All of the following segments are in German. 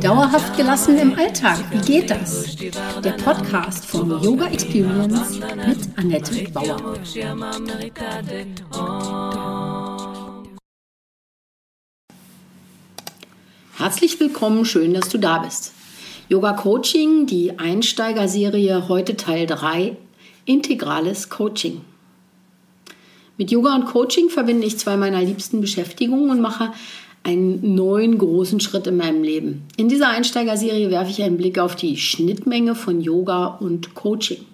Dauerhaft gelassen im Alltag, wie geht das? Der Podcast von Yoga Experience mit Annette Bauer. Herzlich willkommen, schön, dass du da bist. Yoga Coaching, die Einsteigerserie, heute Teil 3, integrales Coaching. Mit Yoga und Coaching verbinde ich zwei meiner liebsten Beschäftigungen und mache einen neuen großen Schritt in meinem Leben. In dieser Einsteigerserie werfe ich einen Blick auf die Schnittmenge von Yoga und Coaching.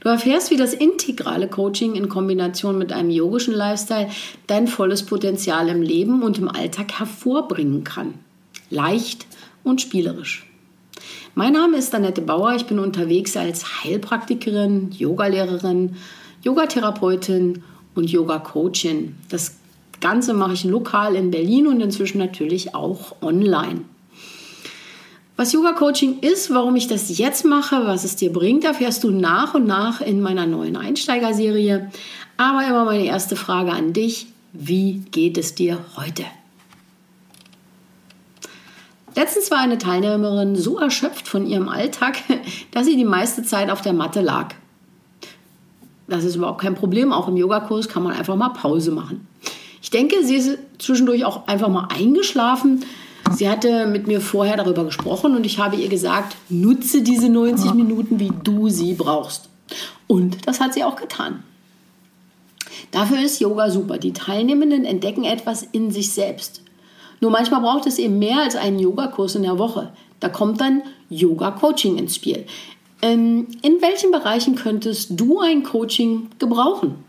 Du erfährst, wie das integrale Coaching in Kombination mit einem yogischen Lifestyle dein volles Potenzial im Leben und im Alltag hervorbringen kann. Leicht und spielerisch. Mein Name ist Annette Bauer. Ich bin unterwegs als Heilpraktikerin, Yogalehrerin, Yogatherapeutin und Yoga Coaching. Das Ganze mache ich lokal in Berlin und inzwischen natürlich auch online. Was Yoga Coaching ist, warum ich das jetzt mache, was es dir bringt, erfährst du nach und nach in meiner neuen Einsteigerserie. Aber immer meine erste Frage an dich, wie geht es dir heute? Letztens war eine Teilnehmerin so erschöpft von ihrem Alltag, dass sie die meiste Zeit auf der Matte lag. Das ist überhaupt kein Problem. Auch im Yogakurs kann man einfach mal Pause machen. Ich denke, sie ist zwischendurch auch einfach mal eingeschlafen. Sie hatte mit mir vorher darüber gesprochen und ich habe ihr gesagt, nutze diese 90 Minuten, wie du sie brauchst. Und das hat sie auch getan. Dafür ist Yoga super. Die Teilnehmenden entdecken etwas in sich selbst. Nur manchmal braucht es eben mehr als einen Yogakurs in der Woche. Da kommt dann Yoga-Coaching ins Spiel. Ähm, in welchen Bereichen könntest du ein Coaching gebrauchen?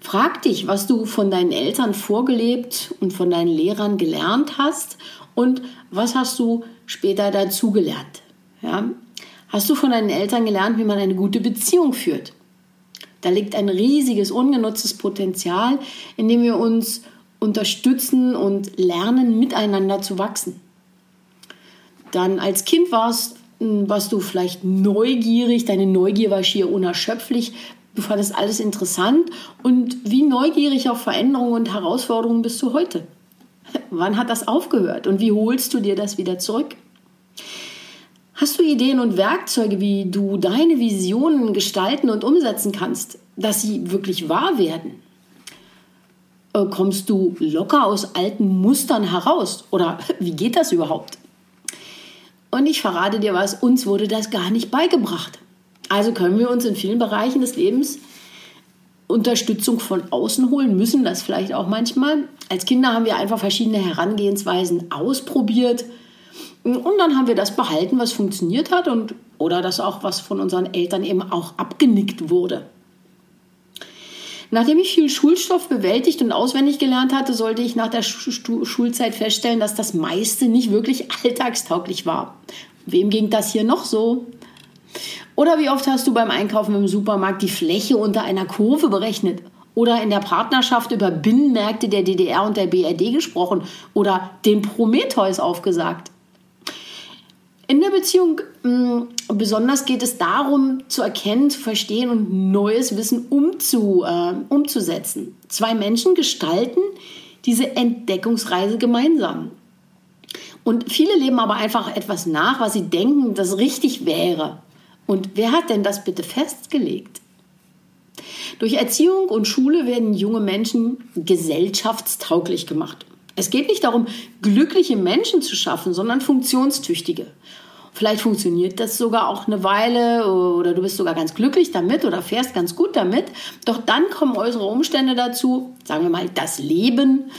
Frag dich, was du von deinen Eltern vorgelebt und von deinen Lehrern gelernt hast und was hast du später dazugelernt. Ja? Hast du von deinen Eltern gelernt, wie man eine gute Beziehung führt? Da liegt ein riesiges, ungenutztes Potenzial, in dem wir uns unterstützen und lernen, miteinander zu wachsen. Dann als Kind warst was du vielleicht neugierig, deine Neugier war schier unerschöpflich, du fandest alles interessant und wie neugierig auf Veränderungen und Herausforderungen bist du heute? Wann hat das aufgehört und wie holst du dir das wieder zurück? Hast du Ideen und Werkzeuge, wie du deine Visionen gestalten und umsetzen kannst, dass sie wirklich wahr werden? Äh, kommst du locker aus alten Mustern heraus? Oder wie geht das überhaupt? Und ich verrate dir was, uns wurde das gar nicht beigebracht. Also können wir uns in vielen Bereichen des Lebens Unterstützung von außen holen, müssen das vielleicht auch manchmal. Als Kinder haben wir einfach verschiedene Herangehensweisen ausprobiert und dann haben wir das behalten, was funktioniert hat und oder das auch, was von unseren Eltern eben auch abgenickt wurde. Nachdem ich viel Schulstoff bewältigt und auswendig gelernt hatte, sollte ich nach der Schulzeit feststellen, dass das meiste nicht wirklich alltagstauglich war. Wem ging das hier noch so? Oder wie oft hast du beim Einkaufen im Supermarkt die Fläche unter einer Kurve berechnet? Oder in der Partnerschaft über Binnenmärkte der DDR und der BRD gesprochen? Oder den Prometheus aufgesagt? In der Beziehung mh, mm, besonders geht es darum, zu erkennen, zu verstehen und neues Wissen umzu, äh, umzusetzen. Zwei Menschen gestalten diese Entdeckungsreise gemeinsam. Und viele leben aber einfach etwas nach, was sie denken, das richtig wäre. Und wer hat denn das bitte festgelegt? Durch Erziehung und Schule werden junge Menschen gesellschaftstauglich gemacht. Es geht nicht darum, glückliche Menschen zu schaffen, sondern funktionstüchtige. Vielleicht funktioniert das sogar auch eine Weile oder du bist sogar ganz glücklich damit oder fährst ganz gut damit. Doch dann kommen äußere Umstände dazu, sagen wir mal das Leben,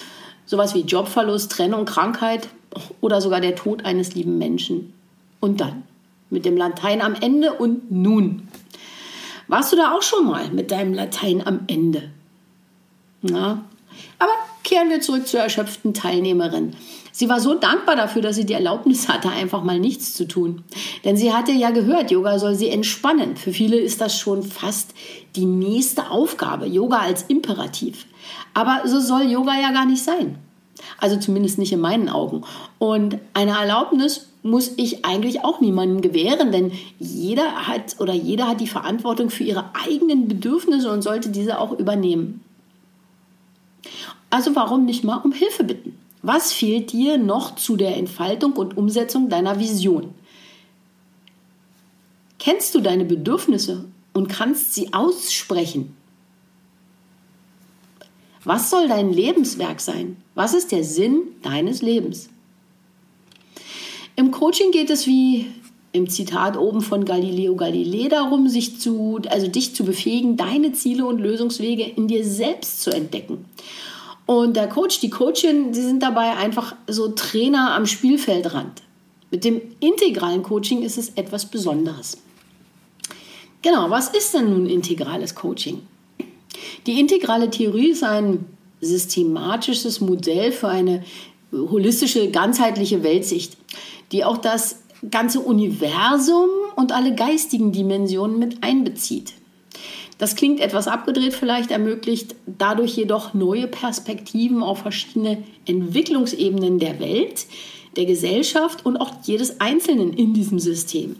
sowas wie Jobverlust, Trennung, Krankheit oder sogar der Tod eines lieben Menschen. Und dann mit dem Latein am Ende und nun. Warst du da auch schon mal mit deinem Latein am Ende? Na, aber kehren wir zurück zur erschöpften Teilnehmerin. Sie war so dankbar dafür, dass sie die Erlaubnis hatte, einfach mal nichts zu tun. Denn sie hatte ja gehört, Yoga soll sie entspannen. Für viele ist das schon fast die nächste Aufgabe, Yoga als Imperativ. Aber so soll Yoga ja gar nicht sein. Also zumindest nicht in meinen Augen. Und eine Erlaubnis muss ich eigentlich auch niemandem gewähren, denn jeder hat oder jeder hat die Verantwortung für ihre eigenen Bedürfnisse und sollte diese auch übernehmen. Also warum nicht mal um Hilfe bitten? Was fehlt dir noch zu der Entfaltung und Umsetzung deiner Vision? Kennst du deine Bedürfnisse und kannst sie aussprechen? Was soll dein Lebenswerk sein? Was ist der Sinn deines Lebens? Im Coaching geht es wie im Zitat oben von Galileo Galilei darum, sich zu, also dich zu befähigen, deine Ziele und Lösungswege in dir selbst zu entdecken. Und der Coach, die Coachin, sie sind dabei einfach so Trainer am Spielfeldrand. Mit dem integralen Coaching ist es etwas Besonderes. Genau, was ist denn nun integrales Coaching? Die integrale Theorie ist ein systematisches Modell für eine holistische, ganzheitliche Weltsicht, die auch das ganze Universum und alle geistigen Dimensionen mit einbezieht. Das klingt etwas abgedreht vielleicht, ermöglicht dadurch jedoch neue Perspektiven auf verschiedene Entwicklungsebenen der Welt, der Gesellschaft und auch jedes Einzelnen in diesem System.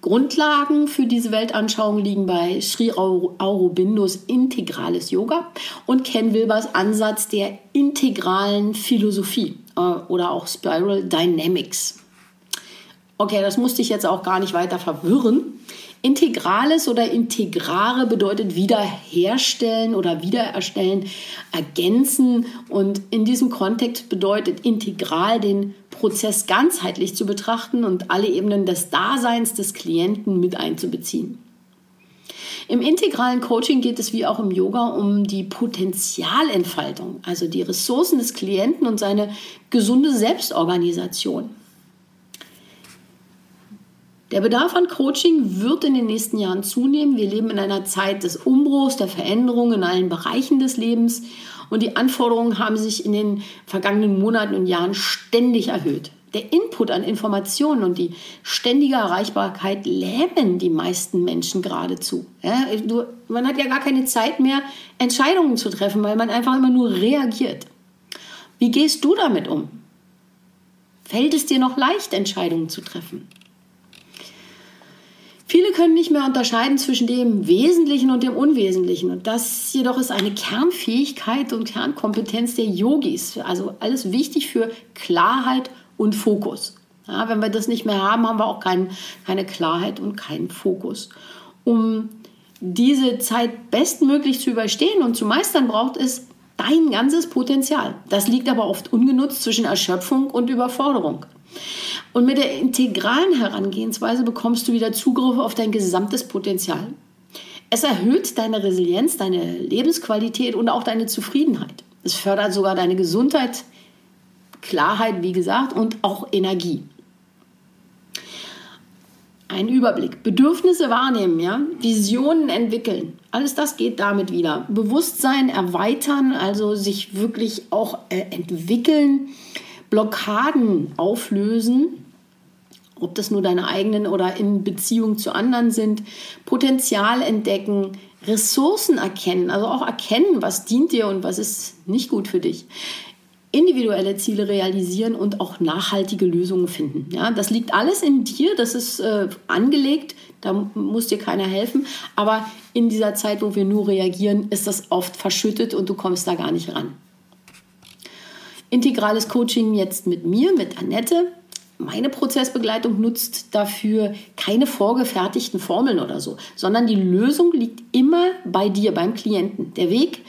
Grundlagen für diese Weltanschauung liegen bei Sri Aurobindos integrales Yoga und Ken Wilbers Ansatz der integralen Philosophie äh, oder auch Spiral Dynamics. Okay, das musste ich jetzt auch gar nicht weiter verwirren. Integrales oder Integrare bedeutet wiederherstellen oder wiedererstellen, ergänzen und in diesem Kontext bedeutet integral den Prozess ganzheitlich zu betrachten und alle Ebenen des Daseins des Klienten mit einzubeziehen. Im integralen Coaching geht es wie auch im Yoga um die Potenzialentfaltung, also die Ressourcen des Klienten und seine gesunde Selbstorganisation. Der Bedarf an Coaching wird in den nächsten Jahren zunehmen. Wir leben in einer Zeit des Umbruchs, der Veränderung in allen Bereichen des Lebens und die Anforderungen haben sich in den vergangenen Monaten und Jahren ständig erhöht. Der Input an Informationen und die ständige Erreichbarkeit lähmen die meisten Menschen geradezu. Ja, du, man hat ja gar keine Zeit mehr, Entscheidungen zu treffen, weil man einfach immer nur reagiert. Wie gehst du damit um? Fällt es dir noch leicht, Entscheidungen zu treffen? Viele können nicht mehr unterscheiden zwischen dem Wesentlichen und dem Unwesentlichen. Und das jedoch ist eine Kernfähigkeit und Kernkompetenz der Yogis. Also alles wichtig für Klarheit und Fokus. Ja, wenn wir das nicht mehr haben, haben wir auch kein, keine Klarheit und keinen Fokus. Um diese Zeit bestmöglich zu überstehen und zu meistern, braucht es dein ganzes Potenzial. Das liegt aber oft ungenutzt zwischen Erschöpfung und Überforderung. Und mit der integralen Herangehensweise bekommst du wieder Zugriff auf dein gesamtes Potenzial. Es erhöht deine Resilienz, deine Lebensqualität und auch deine Zufriedenheit. Es fördert sogar deine Gesundheit, Klarheit, wie gesagt, und auch Energie. Ein Überblick. Bedürfnisse wahrnehmen, ja? Visionen entwickeln. Alles das geht damit wieder. Bewusstsein erweitern, also sich wirklich auch äh, entwickeln Blockaden auflösen, ob das nur deine eigenen oder in Beziehung zu anderen sind, Potenzial entdecken, Ressourcen erkennen, also auch erkennen, was dient dir und was ist nicht gut für dich. Individuelle Ziele realisieren und auch nachhaltige Lösungen finden. Ja, das liegt alles in dir, das ist äh, angelegt, da muss dir keiner helfen. Aber in dieser Zeit, wo wir nur reagieren, ist das oft verschüttet und du kommst da gar nicht ran. Integrales Coaching jetzt mit mir, mit Annette. Meine Prozessbegleitung nutzt dafür keine vorgefertigten Formeln oder so, sondern die Lösung liegt immer bei dir, beim Klienten. Der Weg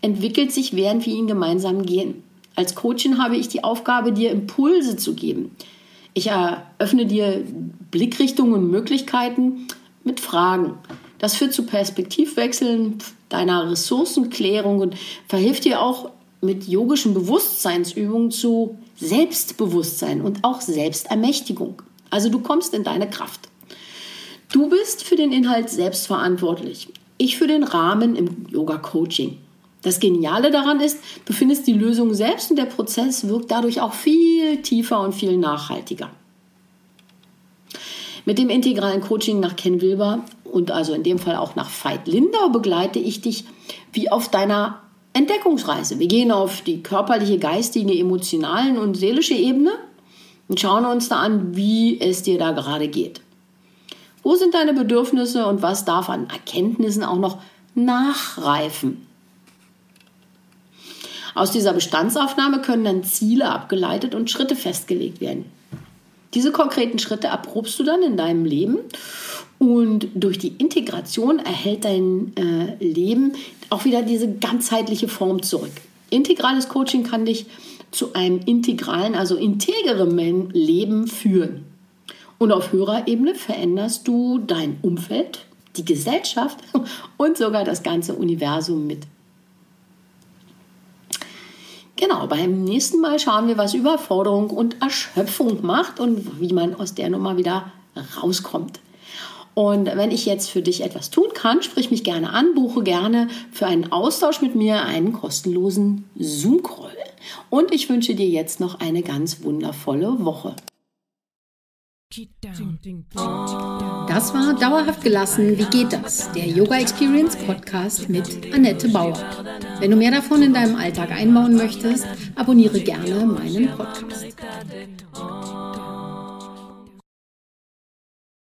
entwickelt sich, während wir ihn gemeinsam gehen. Als Coachin habe ich die Aufgabe, dir Impulse zu geben. Ich eröffne dir Blickrichtungen und Möglichkeiten mit Fragen. Das führt zu Perspektivwechseln, deiner Ressourcenklärung und verhilft dir auch mit yogischen Bewusstseinsübungen zu Selbstbewusstsein und auch Selbstermächtigung. Also du kommst in deine Kraft. Du bist für den Inhalt selbst verantwortlich. Ich für den Rahmen im Yoga-Coaching. Das Geniale daran ist, du findest die Lösung selbst und der Prozess wirkt dadurch auch viel tiefer und viel nachhaltiger. Mit dem integralen Coaching nach Ken Wilber und also in dem Fall auch nach Veit Lindau begleite ich dich wie auf deiner Entdeckungsreise. Wir gehen auf die körperliche, geistige, emotionalen und seelische Ebene und schauen uns da an, wie es dir da gerade geht. Wo sind deine Bedürfnisse und was darf an Erkenntnissen auch noch nachreifen? Aus dieser Bestandsaufnahme können dann Ziele abgeleitet und Schritte festgelegt werden. Diese konkreten Schritte erprobst du dann in deinem Leben und durch die Integration erhält dein äh, Leben auch wieder diese ganzheitliche Form zurück. Integrales Coaching kann dich zu einem integralen, also integrem Leben führen. Und auf höherer Ebene veränderst du dein Umfeld, die Gesellschaft und sogar das ganze Universum mit. Genau, beim nächsten Mal schauen wir, was Überforderung und Erschöpfung macht und wie man aus der Nummer wieder rauskommt. Und wenn ich jetzt für dich etwas tun kann, sprich mich gerne an, buche gerne für einen Austausch mit mir einen kostenlosen Zoom-Call. Und ich wünsche dir jetzt noch eine ganz wundervolle Woche. Das war Dauerhaft gelassen. Wie geht das? Der Yoga Experience Podcast mit Annette Bauer. Wenn du mehr davon in deinem Alltag einbauen möchtest, abonniere gerne meinen Podcast.